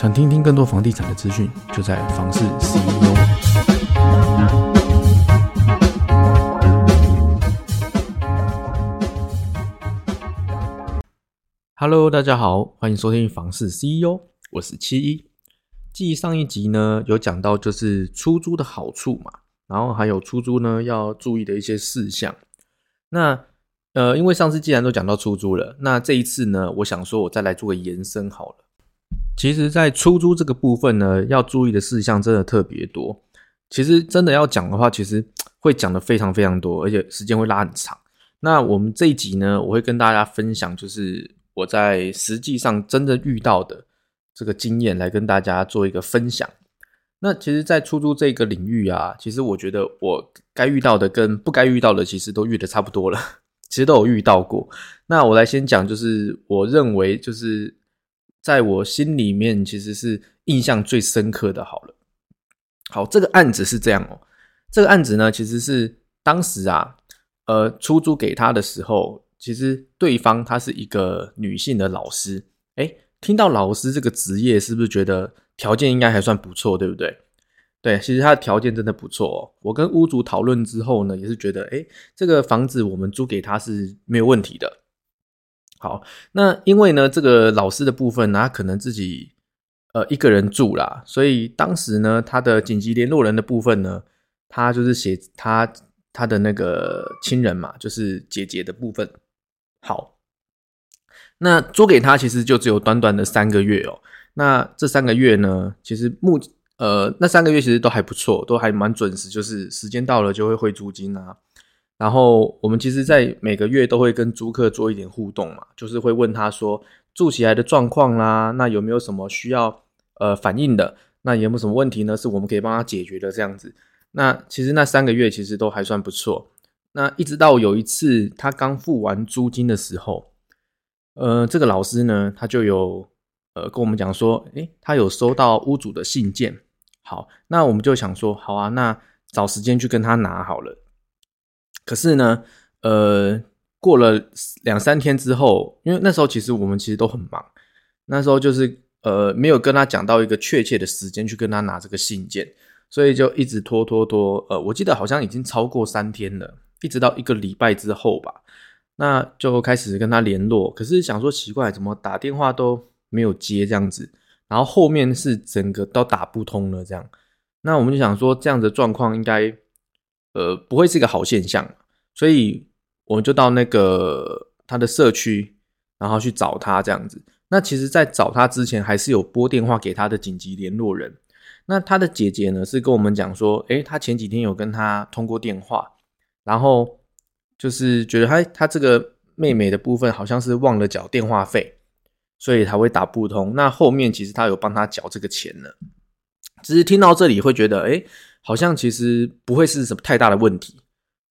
想听听更多房地产的资讯，就在房市 CEO。Hello，大家好，欢迎收听房市 CEO，我是七一。继上一集呢有讲到就是出租的好处嘛，然后还有出租呢要注意的一些事项。那呃，因为上次既然都讲到出租了，那这一次呢，我想说我再来做个延伸好了。其实，在出租这个部分呢，要注意的事项真的特别多。其实真的要讲的话，其实会讲的非常非常多，而且时间会拉很长。那我们这一集呢，我会跟大家分享，就是我在实际上真的遇到的这个经验，来跟大家做一个分享。那其实，在出租这个领域啊，其实我觉得我该遇到的跟不该遇到的，其实都遇的差不多了。其实都有遇到过。那我来先讲，就是我认为，就是在我心里面，其实是印象最深刻的。好了，好，这个案子是这样哦。这个案子呢，其实是当时啊，呃，出租给他的时候，其实对方她是一个女性的老师。诶，听到老师这个职业，是不是觉得条件应该还算不错，对不对？对，其实他的条件真的不错哦。我跟屋主讨论之后呢，也是觉得，哎，这个房子我们租给他是没有问题的。好，那因为呢，这个老师的部分呢，他可能自己呃一个人住啦，所以当时呢，他的紧急联络人的部分呢，他就是写他他的那个亲人嘛，就是姐姐的部分。好，那租给他其实就只有短短的三个月哦。那这三个月呢，其实目呃，那三个月其实都还不错，都还蛮准时，就是时间到了就会汇租金啊。然后我们其实，在每个月都会跟租客做一点互动嘛，就是会问他说住起来的状况啦，那有没有什么需要呃反映的？那有没有什么问题呢？是我们可以帮他解决的这样子。那其实那三个月其实都还算不错。那一直到有一次他刚付完租金的时候，呃，这个老师呢，他就有呃跟我们讲说，诶，他有收到屋主的信件。好，那我们就想说，好啊，那找时间去跟他拿好了。可是呢，呃，过了两三天之后，因为那时候其实我们其实都很忙，那时候就是呃没有跟他讲到一个确切的时间去跟他拿这个信件，所以就一直拖拖拖。呃，我记得好像已经超过三天了，一直到一个礼拜之后吧，那就开始跟他联络。可是想说奇怪，怎么打电话都没有接这样子。然后后面是整个都打不通了，这样，那我们就想说，这样的状况应该，呃，不会是一个好现象，所以我们就到那个他的社区，然后去找他这样子。那其实，在找他之前，还是有拨电话给他的紧急联络人。那他的姐姐呢，是跟我们讲说，诶，他前几天有跟他通过电话，然后就是觉得他他这个妹妹的部分，好像是忘了缴电话费。所以才会打不通。那后面其实他有帮他缴这个钱了，只是听到这里会觉得，哎，好像其实不会是什么太大的问题。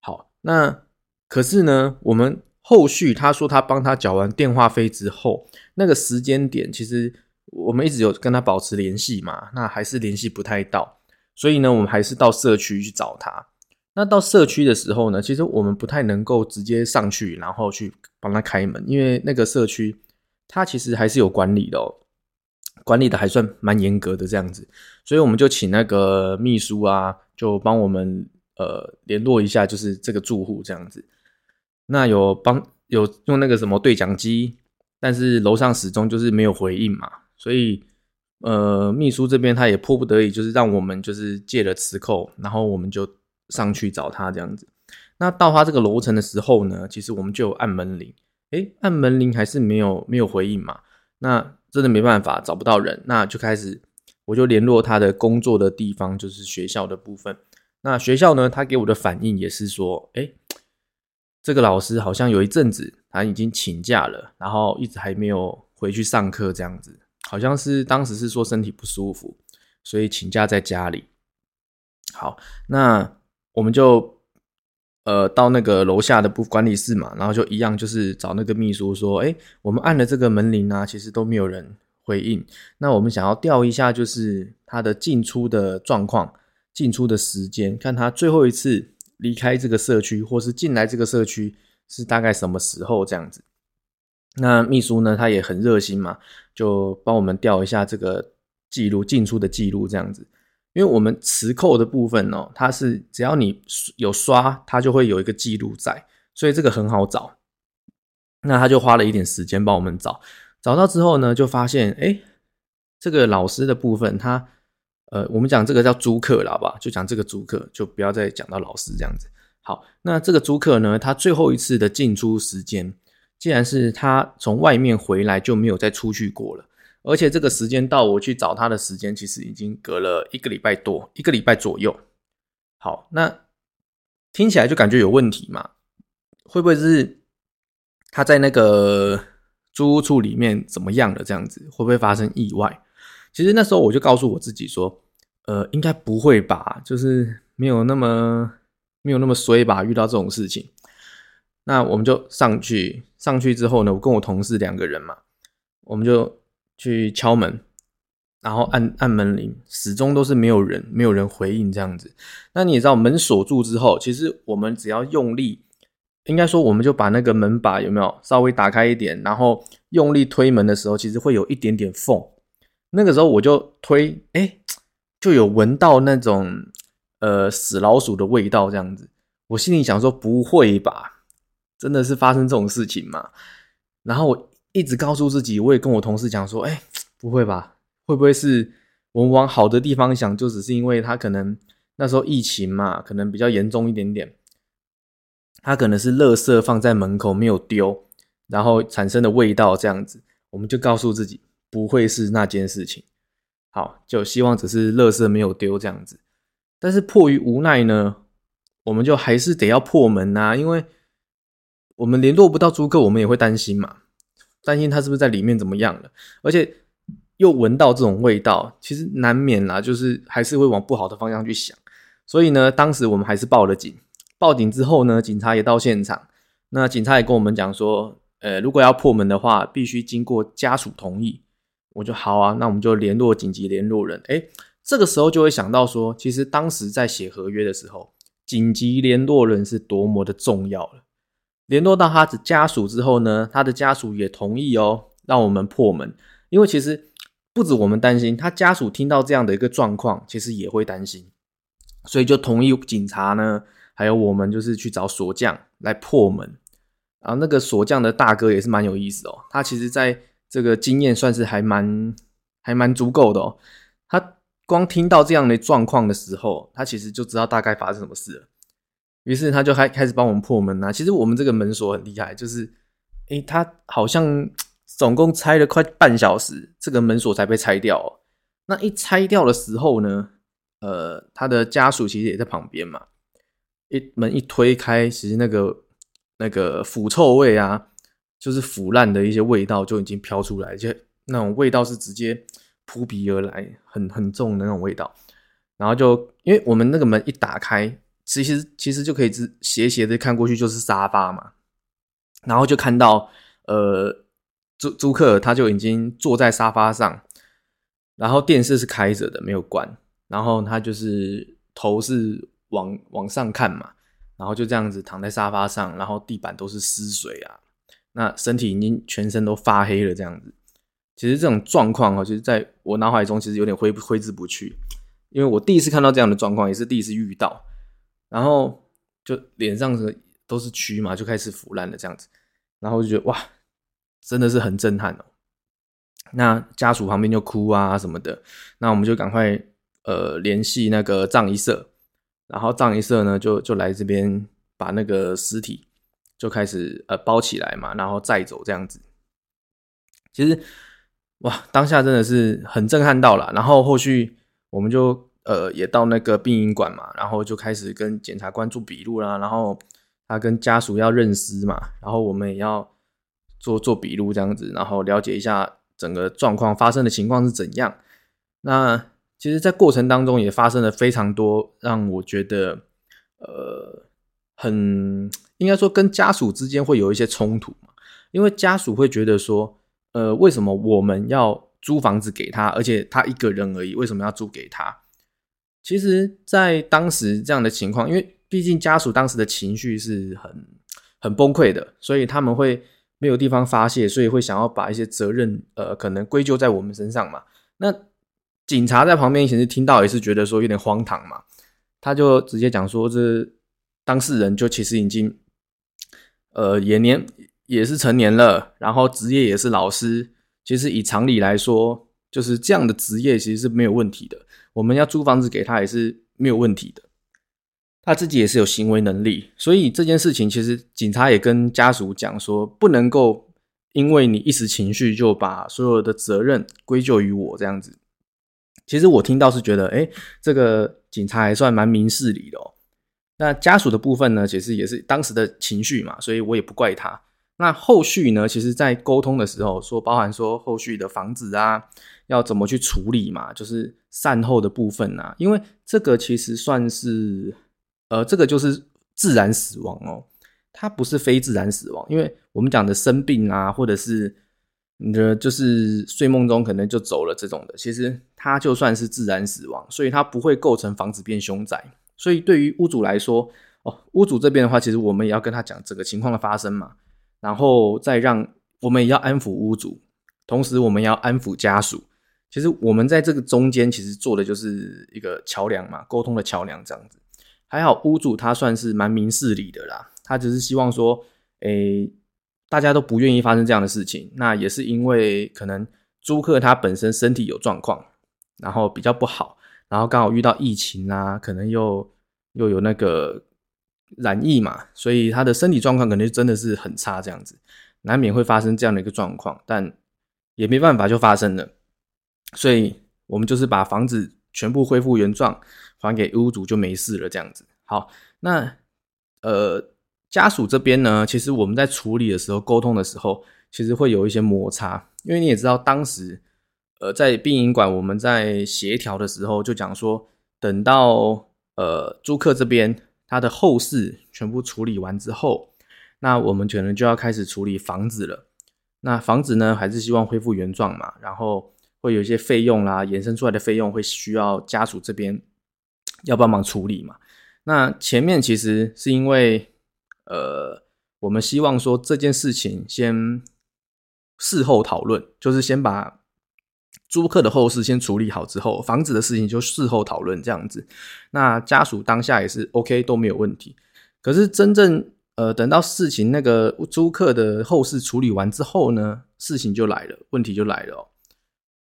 好，那可是呢，我们后续他说他帮他缴完电话费之后，那个时间点其实我们一直有跟他保持联系嘛，那还是联系不太到。所以呢，我们还是到社区去找他。那到社区的时候呢，其实我们不太能够直接上去，然后去帮他开门，因为那个社区。他其实还是有管理的，管理的还算蛮严格的这样子，所以我们就请那个秘书啊，就帮我们呃联络一下，就是这个住户这样子。那有帮有用那个什么对讲机，但是楼上始终就是没有回应嘛，所以呃秘书这边他也迫不得已，就是让我们就是借了磁扣，然后我们就上去找他这样子。那到他这个楼层的时候呢，其实我们就按门铃。哎，按门铃还是没有没有回应嘛？那真的没办法，找不到人，那就开始我就联络他的工作的地方，就是学校的部分。那学校呢，他给我的反应也是说，哎，这个老师好像有一阵子他已经请假了，然后一直还没有回去上课，这样子，好像是当时是说身体不舒服，所以请假在家里。好，那我们就。呃，到那个楼下的部管理室嘛，然后就一样，就是找那个秘书说，哎，我们按了这个门铃啊，其实都没有人回应。那我们想要调一下，就是他的进出的状况，进出的时间，看他最后一次离开这个社区，或是进来这个社区是大概什么时候这样子。那秘书呢，他也很热心嘛，就帮我们调一下这个记录进出的记录这样子。因为我们磁扣的部分哦，它是只要你有刷，它就会有一个记录在，所以这个很好找。那他就花了一点时间帮我们找，找到之后呢，就发现哎，这个老师的部分，他呃，我们讲这个叫租客了吧，就讲这个租客，就不要再讲到老师这样子。好，那这个租客呢，他最后一次的进出时间，既然是他从外面回来就没有再出去过了。而且这个时间到我去找他的时间，其实已经隔了一个礼拜多，一个礼拜左右。好，那听起来就感觉有问题嘛？会不会是他在那个租屋处里面怎么样了？这样子会不会发生意外？其实那时候我就告诉我自己说，呃，应该不会吧，就是没有那么没有那么衰吧，遇到这种事情。那我们就上去，上去之后呢，我跟我同事两个人嘛，我们就。去敲门，然后按按门铃，始终都是没有人，没有人回应这样子。那你也知道，门锁住之后，其实我们只要用力，应该说我们就把那个门把有没有稍微打开一点，然后用力推门的时候，其实会有一点点缝。那个时候我就推，哎，就有闻到那种呃死老鼠的味道这样子。我心里想说，不会吧？真的是发生这种事情吗？然后我。一直告诉自己，我也跟我同事讲说：“哎，不会吧？会不会是我们往好的地方想，就只是因为他可能那时候疫情嘛，可能比较严重一点点，他可能是垃圾放在门口没有丢，然后产生的味道这样子。我们就告诉自己，不会是那件事情。好，就希望只是垃圾没有丢这样子。但是迫于无奈呢，我们就还是得要破门呐，因为我们联络不到租客，我们也会担心嘛。”担心他是不是在里面怎么样了，而且又闻到这种味道，其实难免啦，就是还是会往不好的方向去想。所以呢，当时我们还是报了警。报警之后呢，警察也到现场。那警察也跟我们讲说，呃，如果要破门的话，必须经过家属同意。我就好啊，那我们就联络紧急联络人。诶，这个时候就会想到说，其实当时在写合约的时候，紧急联络人是多么的重要了。联络到他的家属之后呢，他的家属也同意哦，让我们破门。因为其实不止我们担心，他家属听到这样的一个状况，其实也会担心，所以就同意警察呢，还有我们就是去找锁匠来破门。然后那个锁匠的大哥也是蛮有意思哦，他其实在这个经验算是还蛮还蛮足够的哦。他光听到这样的状况的时候，他其实就知道大概发生什么事了。于是他就开开始帮我们破门呐。其实我们这个门锁很厉害，就是，诶，他好像总共拆了快半小时，这个门锁才被拆掉。那一拆掉的时候呢，呃，他的家属其实也在旁边嘛。一门一推开，其实那个那个腐臭味啊，就是腐烂的一些味道就已经飘出来，就那种味道是直接扑鼻而来，很很重的那种味道。然后就因为我们那个门一打开。其实其实就可以直斜斜的看过去就是沙发嘛，然后就看到呃租租客他就已经坐在沙发上，然后电视是开着的没有关，然后他就是头是往往上看嘛，然后就这样子躺在沙发上，然后地板都是湿水啊，那身体已经全身都发黑了这样子。其实这种状况哦，其实在我脑海中其实有点挥挥之不去，因为我第一次看到这样的状况，也是第一次遇到。然后就脸上是都是蛆嘛，就开始腐烂了这样子，然后就觉得哇，真的是很震撼哦。那家属旁边就哭啊什么的，那我们就赶快呃联系那个葬仪社，然后葬仪社呢就就来这边把那个尸体就开始呃包起来嘛，然后再走这样子。其实哇，当下真的是很震撼到了，然后后续我们就。呃，也到那个殡仪馆嘛，然后就开始跟检察官做笔录啦，然后他跟家属要认尸嘛，然后我们也要做做笔录这样子，然后了解一下整个状况发生的情况是怎样。那其实，在过程当中也发生了非常多让我觉得呃很应该说跟家属之间会有一些冲突嘛，因为家属会觉得说，呃，为什么我们要租房子给他，而且他一个人而已，为什么要租给他？其实，在当时这样的情况，因为毕竟家属当时的情绪是很很崩溃的，所以他们会没有地方发泄，所以会想要把一些责任，呃，可能归咎在我们身上嘛。那警察在旁边其实听到也是觉得说有点荒唐嘛，他就直接讲说这当事人就其实已经呃也年也是成年了，然后职业也是老师，其实以常理来说，就是这样的职业其实是没有问题的，我们要租房子给他也是没有问题的，他自己也是有行为能力，所以这件事情其实警察也跟家属讲说不能够因为你一时情绪就把所有的责任归咎于我这样子。其实我听到是觉得，哎，这个警察还算蛮明事理的哦。那家属的部分呢，其实也是当时的情绪嘛，所以我也不怪他。那后续呢，其实在沟通的时候说，包含说后续的房子啊，要怎么去处理嘛，就是善后的部分啊，因为这个其实算是，呃，这个就是自然死亡哦，它不是非自然死亡，因为我们讲的生病啊，或者是。你的就是睡梦中可能就走了这种的，其实它就算是自然死亡，所以它不会构成房子变凶宅。所以对于屋主来说，哦，屋主这边的话，其实我们也要跟他讲这个情况的发生嘛，然后再让我们也要安抚屋主，同时我们要安抚家属。其实我们在这个中间，其实做的就是一个桥梁嘛，沟通的桥梁这样子。还好屋主他算是蛮明事理的啦，他只是希望说，诶。大家都不愿意发生这样的事情，那也是因为可能租客他本身身体有状况，然后比较不好，然后刚好遇到疫情啊，可能又又有那个染疫嘛，所以他的身体状况可能真的是很差，这样子难免会发生这样的一个状况，但也没办法就发生了，所以我们就是把房子全部恢复原状，还给屋主就没事了，这样子。好，那呃。家属这边呢，其实我们在处理的时候、沟通的时候，其实会有一些摩擦，因为你也知道，当时呃在殡仪馆我们在协调的时候，就讲说，等到呃租客这边他的后事全部处理完之后，那我们可能就要开始处理房子了。那房子呢，还是希望恢复原状嘛，然后会有一些费用啦，衍生出来的费用会需要家属这边要帮忙处理嘛。那前面其实是因为。呃，我们希望说这件事情先事后讨论，就是先把租客的后事先处理好之后，房子的事情就事后讨论这样子。那家属当下也是 OK 都没有问题。可是真正呃等到事情那个租客的后事处理完之后呢，事情就来了，问题就来了哦，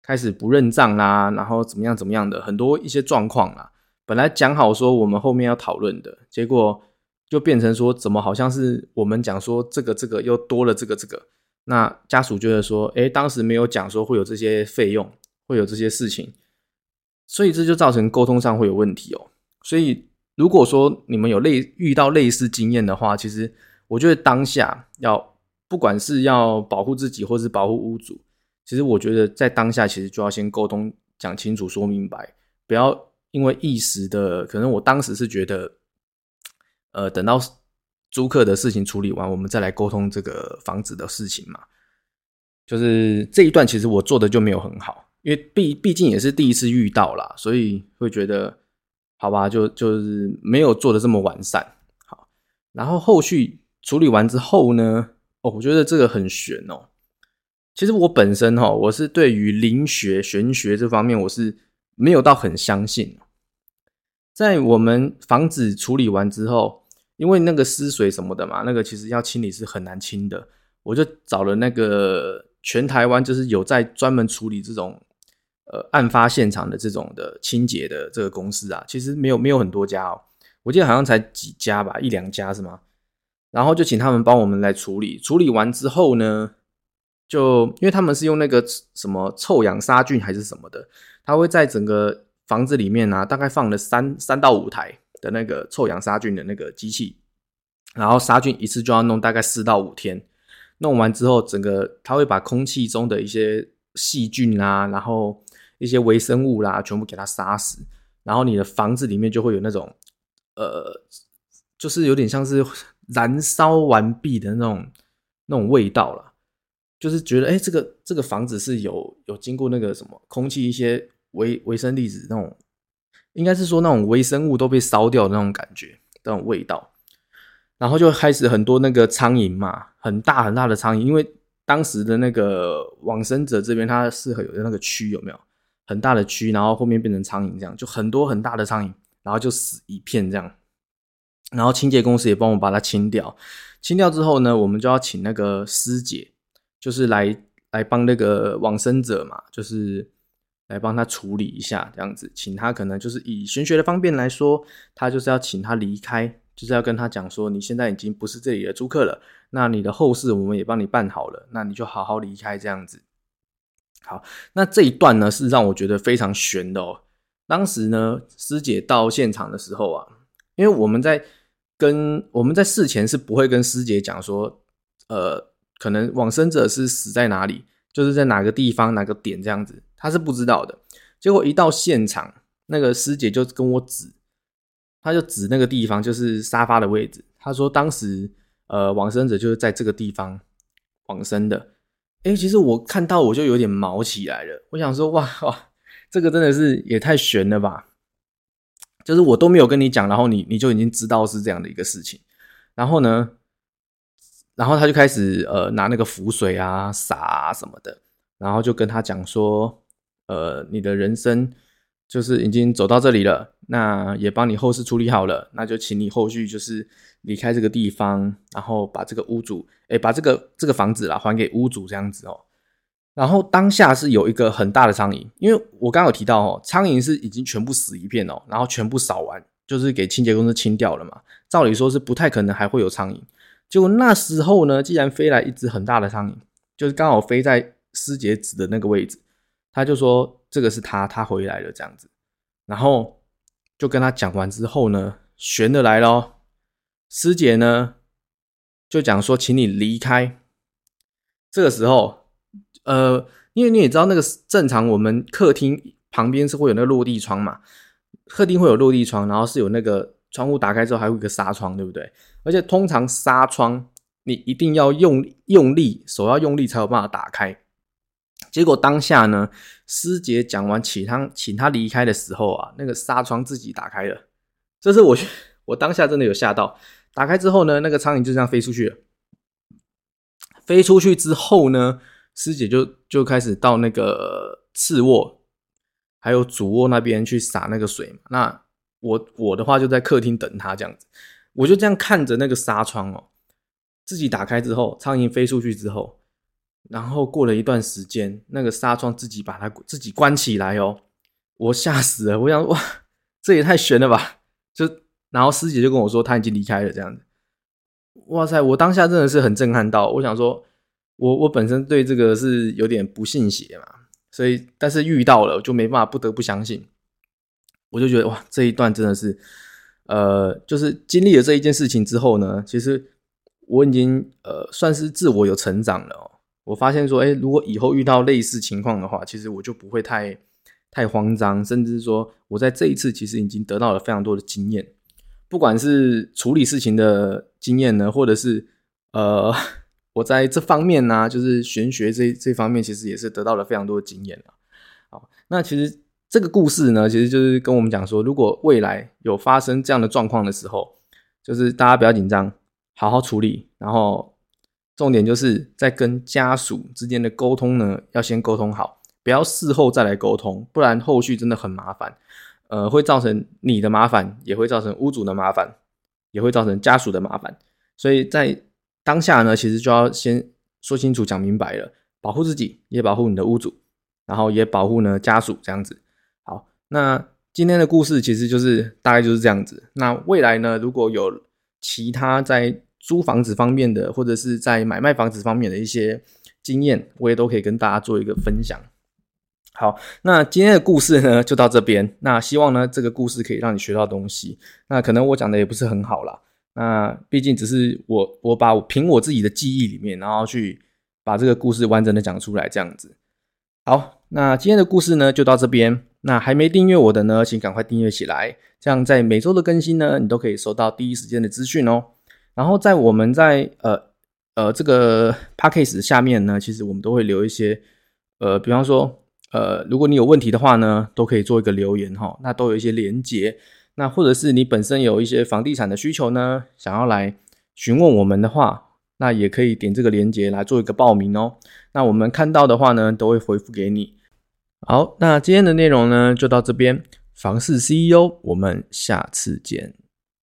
开始不认账啦，然后怎么样怎么样的很多一些状况啦。本来讲好说我们后面要讨论的结果。就变成说，怎么好像是我们讲说这个这个又多了这个这个，那家属觉得说，哎，当时没有讲说会有这些费用，会有这些事情，所以这就造成沟通上会有问题哦。所以如果说你们有类遇到类似经验的话，其实我觉得当下要不管是要保护自己或是保护屋主，其实我觉得在当下其实就要先沟通讲清楚说明白，不要因为一时的可能我当时是觉得。呃，等到租客的事情处理完，我们再来沟通这个房子的事情嘛。就是这一段，其实我做的就没有很好，因为毕毕竟也是第一次遇到啦，所以会觉得好吧，就就是没有做的这么完善。好，然后后续处理完之后呢，哦，我觉得这个很悬哦。其实我本身哈，我是对于灵学、玄学这方面，我是没有到很相信。在我们房子处理完之后。因为那个湿水什么的嘛，那个其实要清理是很难清的。我就找了那个全台湾就是有在专门处理这种呃案发现场的这种的清洁的这个公司啊，其实没有没有很多家哦，我记得好像才几家吧，一两家是吗？然后就请他们帮我们来处理。处理完之后呢，就因为他们是用那个什么臭氧杀菌还是什么的，他会在整个房子里面啊，大概放了三三到五台。的那个臭氧杀菌的那个机器，然后杀菌一次就要弄大概四到五天，弄完之后，整个它会把空气中的一些细菌啊，然后一些微生物啦，全部给它杀死，然后你的房子里面就会有那种，呃，就是有点像是燃烧完毕的那种那种味道了，就是觉得哎，这个这个房子是有有经过那个什么空气一些微微生粒子那种。应该是说那种微生物都被烧掉的那种感觉，那种味道，然后就开始很多那个苍蝇嘛，很大很大的苍蝇，因为当时的那个往生者这边，它适合有的那个蛆有没有？很大的区，然后后面变成苍蝇，这样就很多很大的苍蝇，然后就死一片这样。然后清洁公司也帮我把它清掉，清掉之后呢，我们就要请那个师姐，就是来来帮那个往生者嘛，就是来帮他处理一下这样子，请他可能就是以玄学的方便来说，他就是要请他离开，就是要跟他讲说，你现在已经不是这里的租客了，那你的后事我们也帮你办好了，那你就好好离开这样子。好，那这一段呢是让我觉得非常悬的哦。当时呢，师姐到现场的时候啊，因为我们在跟我们在事前是不会跟师姐讲说，呃，可能往生者是死在哪里，就是在哪个地方哪个点这样子，他是不知道的。结果一到现场，那个师姐就跟我指，他就指那个地方就是沙发的位置，他说当时呃往生者就是在这个地方往生的。哎，其实我看到我就有点毛起来了。我想说，哇哇，这个真的是也太悬了吧！就是我都没有跟你讲，然后你你就已经知道是这样的一个事情。然后呢，然后他就开始呃拿那个符水啊洒什么的，然后就跟他讲说，呃，你的人生就是已经走到这里了，那也帮你后事处理好了，那就请你后续就是离开这个地方，然后把这个屋主。哎，把这个这个房子啦还给屋主这样子哦。然后当下是有一个很大的苍蝇，因为我刚刚有提到哦，苍蝇是已经全部死一片哦，然后全部扫完，就是给清洁公司清掉了嘛。照理说是不太可能还会有苍蝇。结果那时候呢，既然飞来一只很大的苍蝇，就是刚好飞在师姐指的那个位置，他就说这个是他，他回来了这样子。然后就跟他讲完之后呢，悬的来了，师姐呢。就讲说，请你离开。这个时候，呃，因为你也知道，那个正常我们客厅旁边是会有那个落地窗嘛，客厅会有落地窗，然后是有那个窗户打开之后还有一个纱窗，对不对？而且通常纱窗你一定要用用力，手要用力才有办法打开。结果当下呢，师姐讲完请他请他离开的时候啊，那个纱窗自己打开了。这是我 我当下真的有吓到。打开之后呢，那个苍蝇就这样飞出去了。飞出去之后呢，师姐就就开始到那个次卧还有主卧那边去洒那个水嘛。那我我的话就在客厅等他这样子，我就这样看着那个纱窗哦，自己打开之后，苍蝇飞出去之后，然后过了一段时间，那个纱窗自己把它自己关起来哦，我吓死了，我想哇，这也太悬了吧，就。然后师姐就跟我说，他已经离开了这样子。哇塞，我当下真的是很震撼到，我想说，我我本身对这个是有点不信邪嘛，所以但是遇到了就没办法，不得不相信。我就觉得哇，这一段真的是，呃，就是经历了这一件事情之后呢，其实我已经呃算是自我有成长了哦。我发现说，哎，如果以后遇到类似情况的话，其实我就不会太太慌张，甚至说我在这一次其实已经得到了非常多的经验。不管是处理事情的经验呢，或者是呃，我在这方面呢，就是玄学这这方面，其实也是得到了非常多的经验了。好，那其实这个故事呢，其实就是跟我们讲说，如果未来有发生这样的状况的时候，就是大家不要紧张，好好处理。然后重点就是在跟家属之间的沟通呢，要先沟通好，不要事后再来沟通，不然后续真的很麻烦。呃，会造成你的麻烦，也会造成屋主的麻烦，也会造成家属的麻烦。所以在当下呢，其实就要先说清楚、讲明白了，保护自己，也保护你的屋主，然后也保护呢家属这样子。好，那今天的故事其实就是大概就是这样子。那未来呢，如果有其他在租房子方面的，或者是在买卖房子方面的一些经验，我也都可以跟大家做一个分享。好，那今天的故事呢，就到这边。那希望呢，这个故事可以让你学到东西。那可能我讲的也不是很好啦，那毕竟只是我，我把我凭我自己的记忆里面，然后去把这个故事完整的讲出来，这样子。好，那今天的故事呢，就到这边。那还没订阅我的呢，请赶快订阅起来，这样在每周的更新呢，你都可以收到第一时间的资讯哦。然后在我们在呃呃这个 p a c k a g e 下面呢，其实我们都会留一些呃，比方说。呃，如果你有问题的话呢，都可以做一个留言哈，那都有一些连接。那或者是你本身有一些房地产的需求呢，想要来询问我们的话，那也可以点这个连接来做一个报名哦。那我们看到的话呢，都会回复给你。好，那今天的内容呢就到这边，房事 CEO，我们下次见。